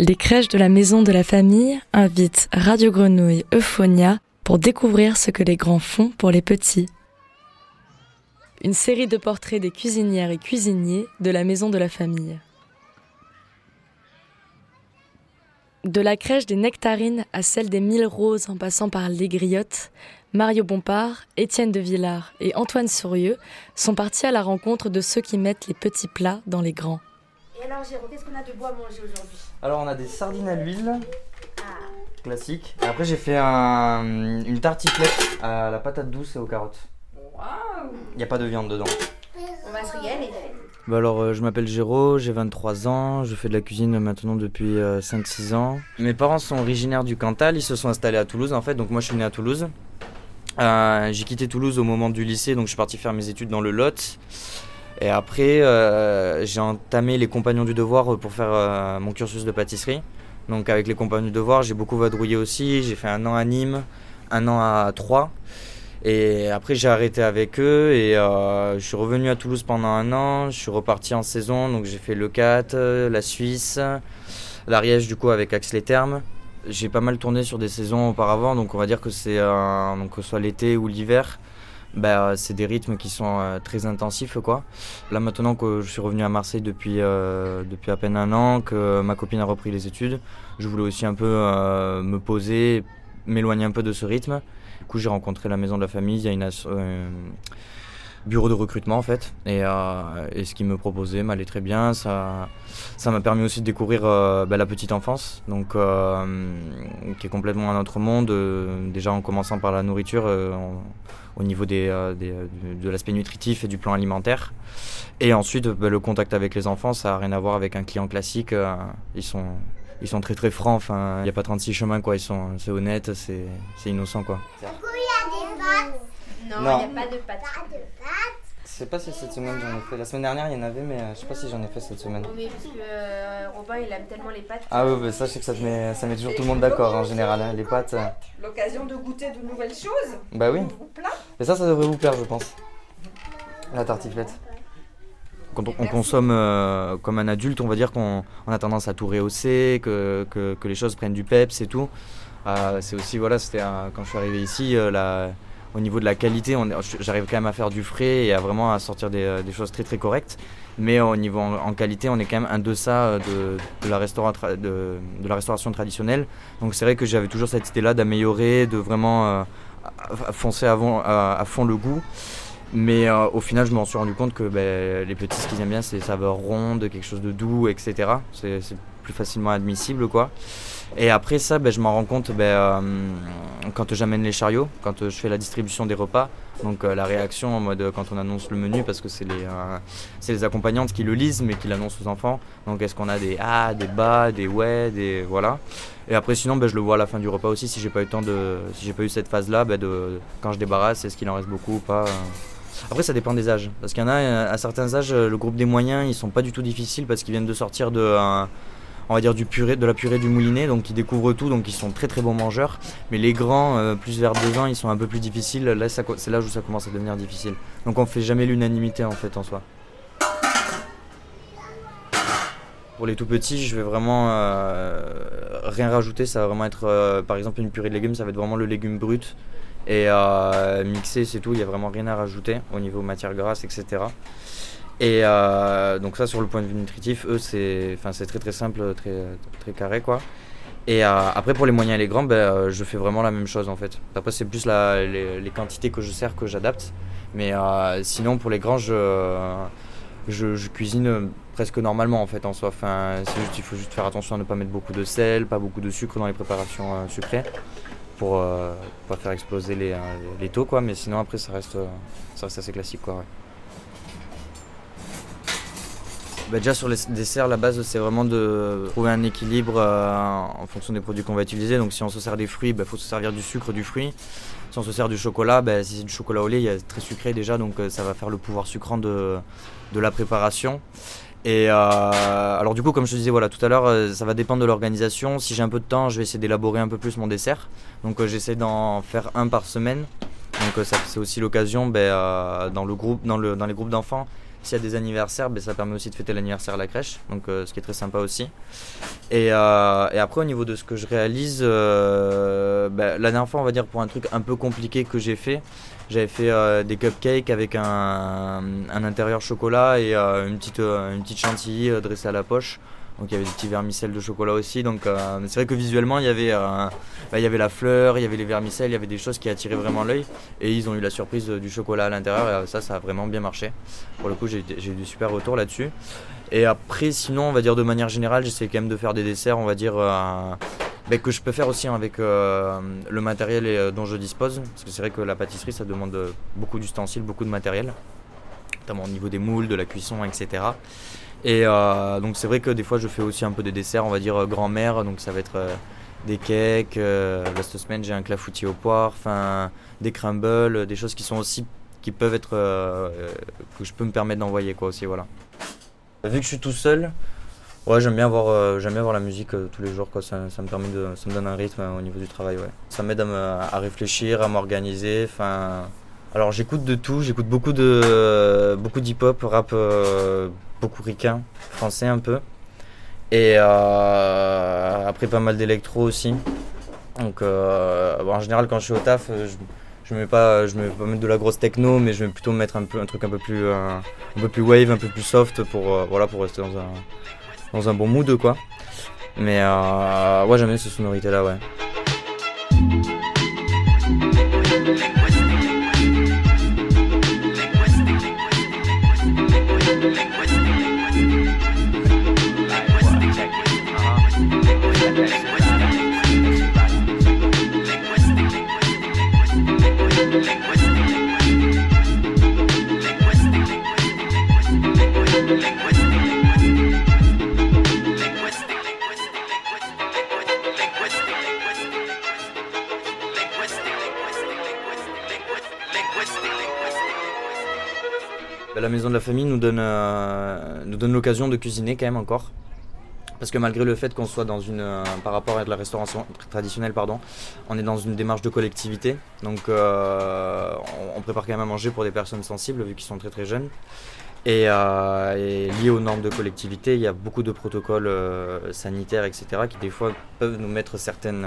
les crèches de la maison de la famille invitent Radio Grenouille Euphonia pour découvrir ce que les grands font pour les petits. Une série de portraits des cuisinières et cuisiniers de la maison de la famille. De la crèche des Nectarines à celle des Mille Roses en passant par les Griottes, Mario Bompard, Étienne de Villard et Antoine Sourieux sont partis à la rencontre de ceux qui mettent les petits plats dans les grands. Alors Jérôme, qu'est-ce qu'on a de beau à manger aujourd'hui Alors on a des sardines à l'huile, classique. Et après j'ai fait un- une tartiflette à la patate douce et aux carottes. Il n'y a pas de viande dedans. On va se régaler. Bah alors euh, je m'appelle Géraud, j'ai 23 ans, je fais de la cuisine maintenant depuis 5-6 ans. Mes parents sont originaires du Cantal, ils se sont installés à Toulouse en fait, donc moi je suis né à Toulouse. Euh, j'ai quitté Toulouse au moment du lycée, donc je suis parti faire mes études dans le Lot. Et après, euh, j'ai entamé les Compagnons du Devoir pour faire euh, mon cursus de pâtisserie. Donc avec les Compagnons du Devoir, j'ai beaucoup vadrouillé aussi. J'ai fait un an à Nîmes, un an à Troyes. Et après, j'ai arrêté avec eux et euh, je suis revenu à Toulouse pendant un an. Je suis reparti en saison, donc j'ai fait le 4, la Suisse, l'Ariège du coup avec Axe les Thermes. J'ai pas mal tourné sur des saisons auparavant, donc on va dire que c'est que ce soit l'été ou l'hiver, bah, c'est des rythmes qui sont euh, très intensifs quoi. Là maintenant que je suis revenu à Marseille depuis euh, depuis à peine un an, que ma copine a repris les études, je voulais aussi un peu euh, me poser, m'éloigner un peu de ce rythme. Du coup j'ai rencontré la maison de la famille, il y a une euh, bureau de recrutement en fait, et, euh, et ce qu'ils me proposaient m'allait très bien. Ça ça m'a permis aussi de découvrir euh, bah, la petite enfance, donc euh, qui est complètement un autre monde. déjà en commençant par la nourriture, au niveau des, de l'aspect nutritif et du plan alimentaire. Et ensuite, bah, le contact avec les enfants, ça n'a rien à voir avec un client classique. ils sont ils sont très très francs. Enfin, il n'y a pas 36 chemins quoi. Ils sont c'est honnête, c'est innocent quoi. Non. n'y a pas de pâtes. Je sais pas si cette semaine j'en ai fait. La semaine dernière il y en avait, mais euh, je sais pas si j'en ai fait cette semaine. Oui, parce que euh, Robin, il aime tellement les pâtes. Ah ouais, bah, ça je sais que ça, te met, ça met toujours tout le monde d'accord en général. hein. Les pâtes, euh, L'occasion de goûter de nouvelles choses. bah oui. Nouveaux plats. Et ça, ça devrait vous plaire, je pense. La tartiflette. Quand on, consomme euh, comme un adulte, on va dire qu'on on a tendance à tout rehausser, que, que, que les choses prennent du peps et tout. Euh, c'est aussi, voilà, c'était un- quand je suis arrivé ici, euh, la- au niveau de la qualité, j'arrive quand même à faire du frais et à vraiment à sortir des, euh, choses très très correctes. Mais au niveau en, qualité, on est quand même un deçà euh, de, de, la de, la restauration traditionnelle. Donc c'est vrai que j'avais toujours cette idée-là d'améliorer, de vraiment euh, foncer avant, à, fond le goût. Mais au final, je m'en suis rendu compte que ben, les petits, ce qu'ils aiment bien, c'est saveurs rondes, quelque chose de doux, etc. C'est facilement admissible, quoi. Et après ça, ben, je m'en rends compte ben, euh, quand j'amène les chariots, quand euh, je fais la distribution des repas. Donc euh, la réaction en mode quand on annonce le menu, parce que c'est les, euh, les accompagnantes qui le lisent, mais qui l'annoncent aux enfants. Donc est-ce qu'on a des ah, des bas, des ouais, des voilà. Et après sinon, ben, je le vois à la fin du repas aussi. Si j'ai pas eu temps de, si j'ai pas eu cette phase-là, ben, de quand je débarrasse, est-ce qu'il en reste beaucoup ou pas. Après, ça dépend des âges. Parce qu'il y en a, à certains âges, le groupe des moyens, ils sont pas du tout difficiles parce qu'ils viennent de sortir de, on va dire, du purée, de la purée du moulinet. Donc, ils découvrent tout. Donc, ils sont très très bons mangeurs. Mais les grands, euh, plus vers deux ans, ils sont un peu plus difficiles. Là, c'est l'âge où ça commence à devenir difficile. Donc, on fait jamais l'unanimité en fait en soi. Pour les tout petits, je vais vraiment euh, rien rajouter. Ça va vraiment être, euh, par exemple, une purée de légumes, ça va être vraiment le légume brut. Et euh, mixé, c'est tout. Il n'y a vraiment rien à rajouter au niveau matière grasse, etc. Et euh, donc ça, sur le point de vue nutritif, eux, c'est, enfin, c'est très très simple, très très carré, quoi. Et euh, après, pour les moyens et les grands, ben, euh, je fais vraiment la même chose en fait. Après, c'est plus les, quantités que je sers que j'adapte. Mais sinon, pour les grands, je, cuisine presque normalement en fait en soi. Enfin, il faut juste faire attention à ne pas mettre beaucoup de sel, pas beaucoup de sucre dans les préparations sucrées pour pas faire exploser les, les taux quoi. Mais sinon, après, ça reste, ça reste assez classique quoi. Bah, déjà sur les desserts, la base c'est vraiment de trouver un équilibre euh, en fonction des produits qu'on va utiliser. Donc si on se sert des fruits, il faut se servir du sucre du fruit. Si on se sert du chocolat, bah, si c'est du chocolat au lait, il a très sucré déjà, donc euh, ça va faire le pouvoir sucrant de, la préparation. Et euh, alors du coup, comme je te disais voilà, tout à l'heure, ça va dépendre de l'organisation. Si j'ai un peu de temps, je vais essayer d'élaborer un peu plus mon dessert. Donc j'essaie d'en faire un par semaine. Donc c'est aussi l'occasion dans, le, dans les groupes d'enfants s'il y a des anniversaires, ben, ça permet aussi de fêter l'anniversaire à la crèche, donc ce qui est très sympa aussi. Et, et, après, au niveau de ce que je réalise, ben, la dernière fois, on va dire pour un truc un peu compliqué que j'ai fait, j'avais fait des cupcakes avec un, un, intérieur chocolat et une, petite, une petite chantilly dressée à la poche. Donc il y avait des petits vermicelles de chocolat aussi. Donc euh, c'est vrai que visuellement il y avait euh, bah, il y avait la fleur, il y avait les vermicelles, il y avait des choses qui attiraient vraiment l'œil. Et ils ont eu la surprise du chocolat à l'intérieur et ça ça a vraiment bien marché. Pour le coup j'ai eu du super retour là-dessus. Et après sinon on va dire de manière générale j'essaie quand même de faire des desserts on va dire euh, bah, que je peux faire aussi avec le matériel dont je dispose. Parce que c'est vrai que la pâtisserie ça demande beaucoup d'ustensiles, beaucoup de matériel. Notamment au niveau des moules, de la cuisson, etc. Et euh, donc c'est vrai que des fois je fais aussi un peu des desserts, on va dire euh, grand-mère, donc ça va être euh, des cakes. la semaine j'ai un clafoutis au poire, enfin des crumbles, des choses qui sont aussi qui peuvent être que je peux me permettre d'envoyer quoi aussi voilà. Vu que je suis tout seul, ouais j'aime bien voir j'aime bien voir la musique tous les jours quoi. Ça, me permet de ça me donne un rythme au niveau du travail ouais. Ça m'aide à, à, réfléchir, à m'organiser, enfin. Alors j'écoute de tout, j'écoute beaucoup de beaucoup d'hip-hop, rap beaucoup ricain, français un peu. Et euh, après pas mal d'électro aussi. Donc euh, en général quand je suis au taf, euh, je, je mets pas je mets pas mettre de la grosse techno, mais je vais plutôt mettre un peu un truc un peu plus wave, un peu plus soft pour voilà pour rester dans un dans un bon mood quoi. Mais ouais j'aime bien ces sonorités là ouais. Maison de la famille nous donne, euh, nous donne l'occasion de cuisiner quand même encore. Parce que malgré le fait qu'on soit dans une, euh, par rapport à de la restauration traditionnelle, pardon, on est dans une démarche de collectivité. Donc euh, on, prépare quand même à manger pour des personnes sensibles vu qu'ils sont très très jeunes. Et, lié aux normes de collectivité, il y a beaucoup de protocoles sanitaires, etc., qui des fois peuvent nous mettre certaines,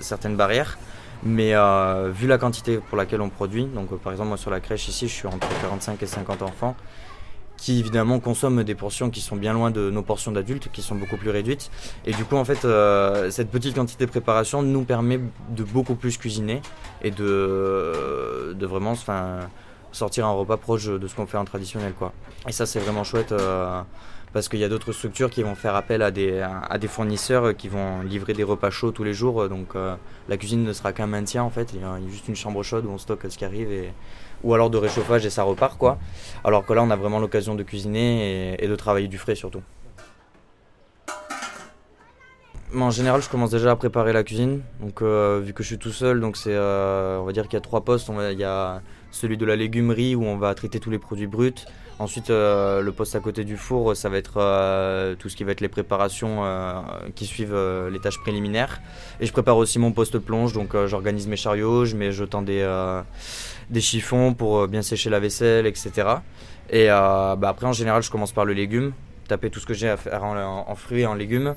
certaines barrières. Mais euh, vu la quantité pour laquelle on produit, donc euh, par exemple moi sur la crèche ici je suis entre 45 et 50 enfants qui évidemment consomment des portions qui sont bien loin de nos portions d'adultes, qui sont beaucoup plus réduites. Et du coup en fait euh, cette petite quantité de préparation nous permet de beaucoup plus cuisiner et de, de vraiment sortir un repas proche de ce qu'on fait en traditionnel. Quoi. Et ça c'est vraiment chouette parce qu'il y a d'autres structures qui vont faire appel à des, fournisseurs qui vont livrer des repas chauds tous les jours. Donc euh, la cuisine ne sera qu'un maintien en fait. Il y a juste une chambre chaude où on stocke ce qui arrive et, ou alors de réchauffage et ça repart quoi. Alors que là on a vraiment l'occasion de cuisiner et, de travailler du frais surtout. En général, je commence déjà à préparer la cuisine. Donc, euh, vu que je suis tout seul, donc euh, on va dire qu'il y a trois postes. il y a celui de la légumerie où on va traiter tous les produits bruts. Ensuite, euh, le poste à côté du four, ça va être euh, tout ce qui va être les préparations euh, qui suivent les tâches préliminaires. Et je prépare aussi mon poste plonge, donc j'organise mes chariots, je mets je tends des, chiffons pour bien sécher la vaisselle, etc. Et bah, après, en général, je commence par le légume, taper tout ce que j'ai à faire en, en, fruits et en légumes.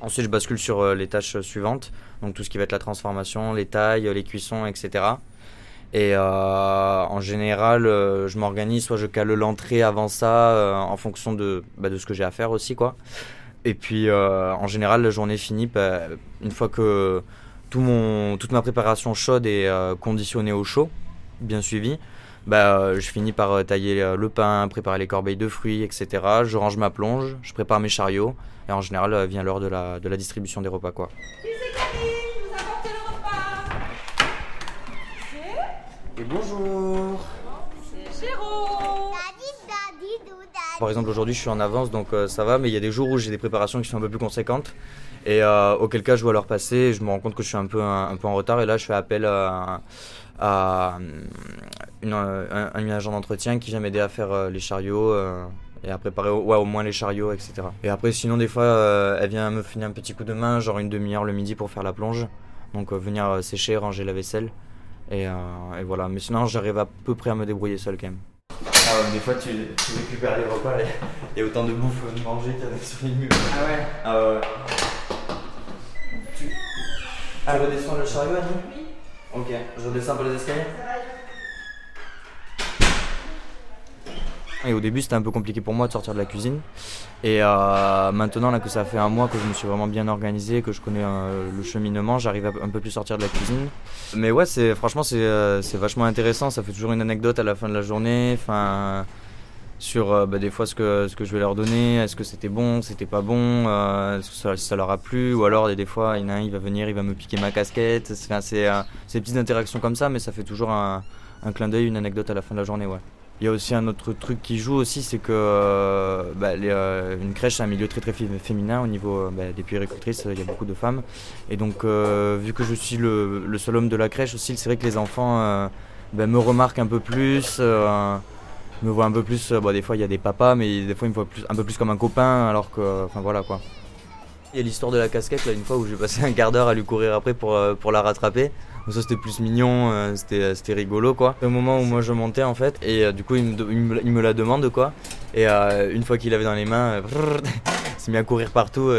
Ensuite, je bascule sur les tâches suivantes, donc tout ce qui va être la transformation, les tailles, les cuissons, etc. Et euh, en général, euh, je m'organise, soit je cale l'entrée avant ça, euh, en fonction de, bah, de ce que j'ai à faire aussi, quoi. Et puis, en général, la journée finie, bah, une fois que tout mon, toute ma préparation chaude est conditionnée au chaud, bien suivi, bah, je finis par tailler le pain, préparer les corbeilles de fruits, etc. Je range ma plonge, je prépare mes chariots, et en général, vient l'heure de la, de la distribution des repas, quoi. Et bonjour C'est Par exemple aujourd'hui je suis en avance donc euh, ça va mais il y a des jours où j'ai des préparations qui sont un peu plus conséquentes et euh, auquel cas je dois leur passer et je me rends compte que je suis un peu, un, peu en retard et là je fais appel à, un, agent d'entretien qui vient m'aider à faire euh, les chariots et à préparer ouais, au moins les chariots, etc. Et après, sinon, des fois, elle vient me finir un petit coup de main, genre une demi-heure le midi pour faire la plonge. Donc, venir sécher, ranger la vaisselle. Euh, et, voilà, mais sinon j'arrive à peu près à me débrouiller seul quand même. Ah des fois tu, récupères les repas et il y a autant de bouffe de manger qu'il y en a sur les murs. Ah ouais Ah ouais. Tu... Ah, redescends le chariot, Annie? Oui. Ok, je redescends un peu les escaliers? Et au début, c'était un peu compliqué pour moi de sortir de la cuisine. Et euh, maintenant, là, que ça fait un mois que je me suis vraiment bien organisé, que je connais euh, le cheminement, j'arrive à un peu plus sortir de la cuisine. Mais ouais, c'est franchement, c'est euh, vachement intéressant. Ça fait toujours une anecdote à la fin de la journée. Enfin, sur bah, des fois ce que, je vais leur donner, est-ce que c'était bon, c'était pas bon, que ça, leur a plu, ou alors des fois, il il va venir, il va me piquer ma casquette. C'est des petites interactions comme ça, mais ça fait toujours un, un clin d'œil, une anecdote à la fin de la journée, ouais. Il y a aussi un autre truc qui joue aussi, c'est que euh, bah, euh, une crèche, c'est un milieu très très féminin au niveau euh, bah, des puéricultrices, il y a beaucoup de femmes. Et donc, vu que je suis le, seul homme de la crèche aussi, c'est vrai que les enfants bah, me remarquent un peu plus, me voient un peu plus. des fois, il y a des papas, mais des fois, ils me voient un peu plus comme un copain, alors que. Enfin, voilà quoi. Il y a l'histoire de la casquette, une fois où j'ai passé un quart d'heure à lui courir après pour, pour la rattraper ça c'était plus mignon, euh, euh, c'était rigolo quoi. Au moment où moi je montais en fait, et euh, du coup il me, il me, la demande quoi. Et une fois qu'il avait dans les mains, il s'est mis à courir partout.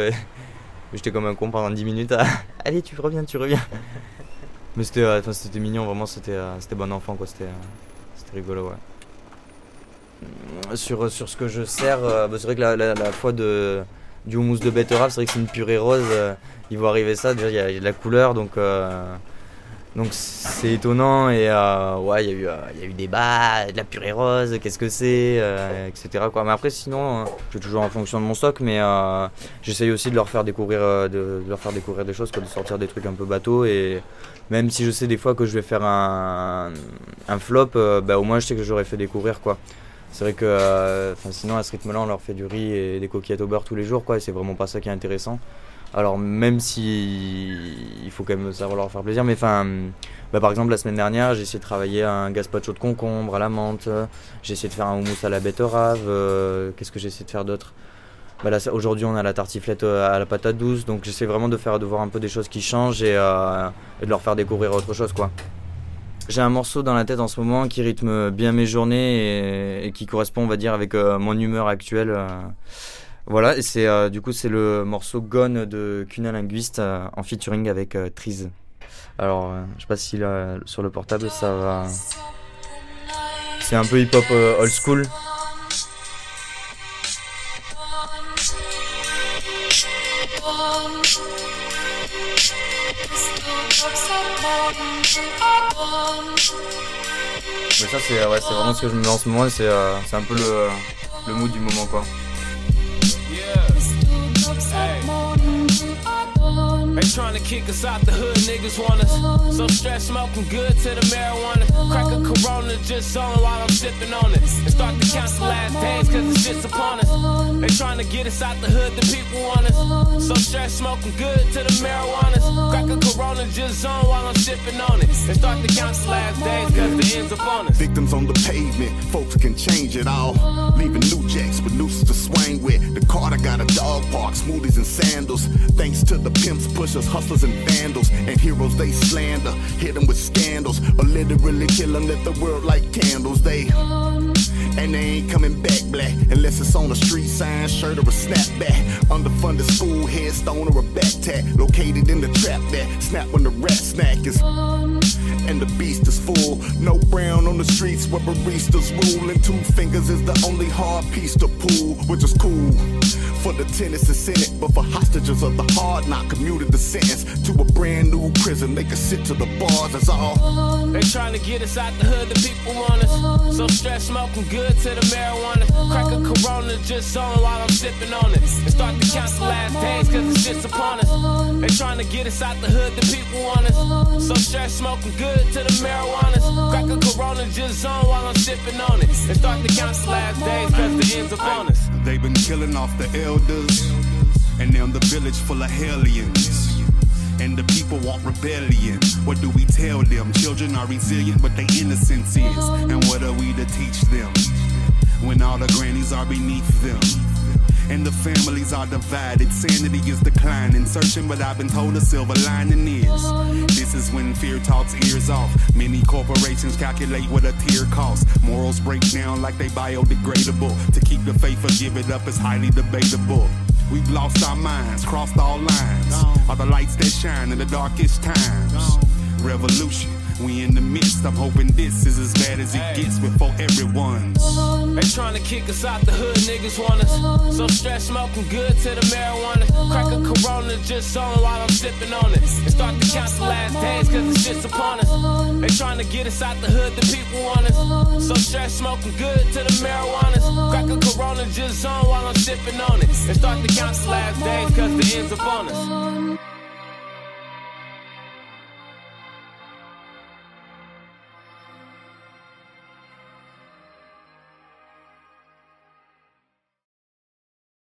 J'étais comme un con pendant 10 minutes. Allez, tu reviens, tu reviens. Mais c'était c'était mignon, vraiment, c'était bon enfant quoi, c'était rigolo ouais. Sur, sur ce que je sers, bah, c'est vrai que la, fois de, du houmous de betterave, c'est vrai que c'est une purée rose. il va arriver ça, déjà il y, a de la couleur donc. Donc c'est étonnant et euh, ouais, il y, eu, euh, y a eu des bas, de la purée rose, qu'est-ce que c'est, euh, etc. Quoi. Mais après sinon, je fais toujours en fonction de mon stock, mais j'essaye aussi de leur faire découvrir, de, leur faire découvrir des choses, quoi, de sortir des trucs un peu bateaux et même si je sais des fois que je vais faire un, un flop, bah, au moins je sais que j'aurais fait découvrir quoi. C'est vrai que sinon à ce rythme-là, on leur fait du riz et des coquillettes au beurre tous les jours, quoi, et c'est vraiment pas ça qui est intéressant. Alors même si il faut quand même savoir leur faire plaisir, mais enfin, bah, par exemple la semaine dernière j'ai essayé de travailler un gazpacho de concombre à la menthe, j'ai essayé de faire un houmous à la betterave, euh, qu'est-ce que j'ai essayé de faire d'autre? Bah Aujourd'hui on a la tartiflette euh, à la patate douce, donc j'essaie vraiment de faire de voir un peu des choses qui changent et, euh, de leur faire découvrir autre chose quoi. J'ai un morceau dans la tête en ce moment qui rythme bien mes journées et, qui correspond on va dire avec mon humeur actuelle. Voilà, et c'est euh, du coup c'est le morceau Gone de Cuna Linguiste euh, en featuring avec euh. Alors, je sais pas si sur le portable ça va. C'est un peu hip-hop old school. Mais ça c'est ouais, vraiment ce que je me mets en ce moment, c'est un peu le, le mood du moment quoi. They trying to kick us out the hood, niggas want us. So stress smoking good to the marijuana. Crack a corona just on while I'm sipping on it. And start to count the last days cause the shit's upon us. They trying to get us out the hood, the people want us. So stress smoking good to the marijuana. Crack a corona just on while I'm sipping on it. And start to count the last days cause the end's upon us. Victims on the pavement, folks can change it all. Leaving new jacks with nooses to swing with. The car, Carter got a dog park, smoothies and sandals. Thanks to the pimps pushers, hustlers, and vandals. And heroes they slander, hit them with scandals. Or literally kill them, the world light candles. They. And they ain't coming back black unless it's on a street sign, shirt or a snapback. Underfunded school headstone or a backpack. Located in the trap that snap when the rat snack is. And the beast is full. No brown on the streets where baristas rule. And two fingers is the only hard piece to pull, which is cool for the tenants and senate, but for hostages of the hard not commuted the sentence to a brand new prison. They can sit to the bars, that's all. They trying to get us out the hood, the people want us. So stress smoking good to the marijuana. Crack a corona just on while I'm sipping on it. And start to count the last days cause the shit's upon us. They trying to get us out the hood, the people want us. So stress smoking good to the marijuana. Crack a corona just on while I'm sipping on it. And start to count the last days cause the end's upon us. They've been killing off the elders, and now the village full of hellions. And the people want rebellion. What do we tell them? Children are resilient, but their innocence is. And what are we to teach them? When all the grannies are beneath them. And the families are divided. Sanity is declining, searching, but I've been told the silver lining is. This is when fear talks ears off. Many corporations calculate what a tear costs. Morals break down like they biodegradable. To keep the faith or give it up is highly debatable. We've lost our minds, crossed all lines. Are the lights that shine in the darkest times. Revolution we in the midst, I'm hoping this is as bad as it gets before everyone's. They trying to kick us out the hood, niggas want us. So stress smoking good to the marijuana. Crack a corona just on while I'm sipping on it. And start to count the last days cause the shit's upon us. They trying to get us out the hood, the people want us. So stress smoking good to the marijuana. Crack a corona just on while I'm sipping on it. And start to count the last days cause the end's upon us.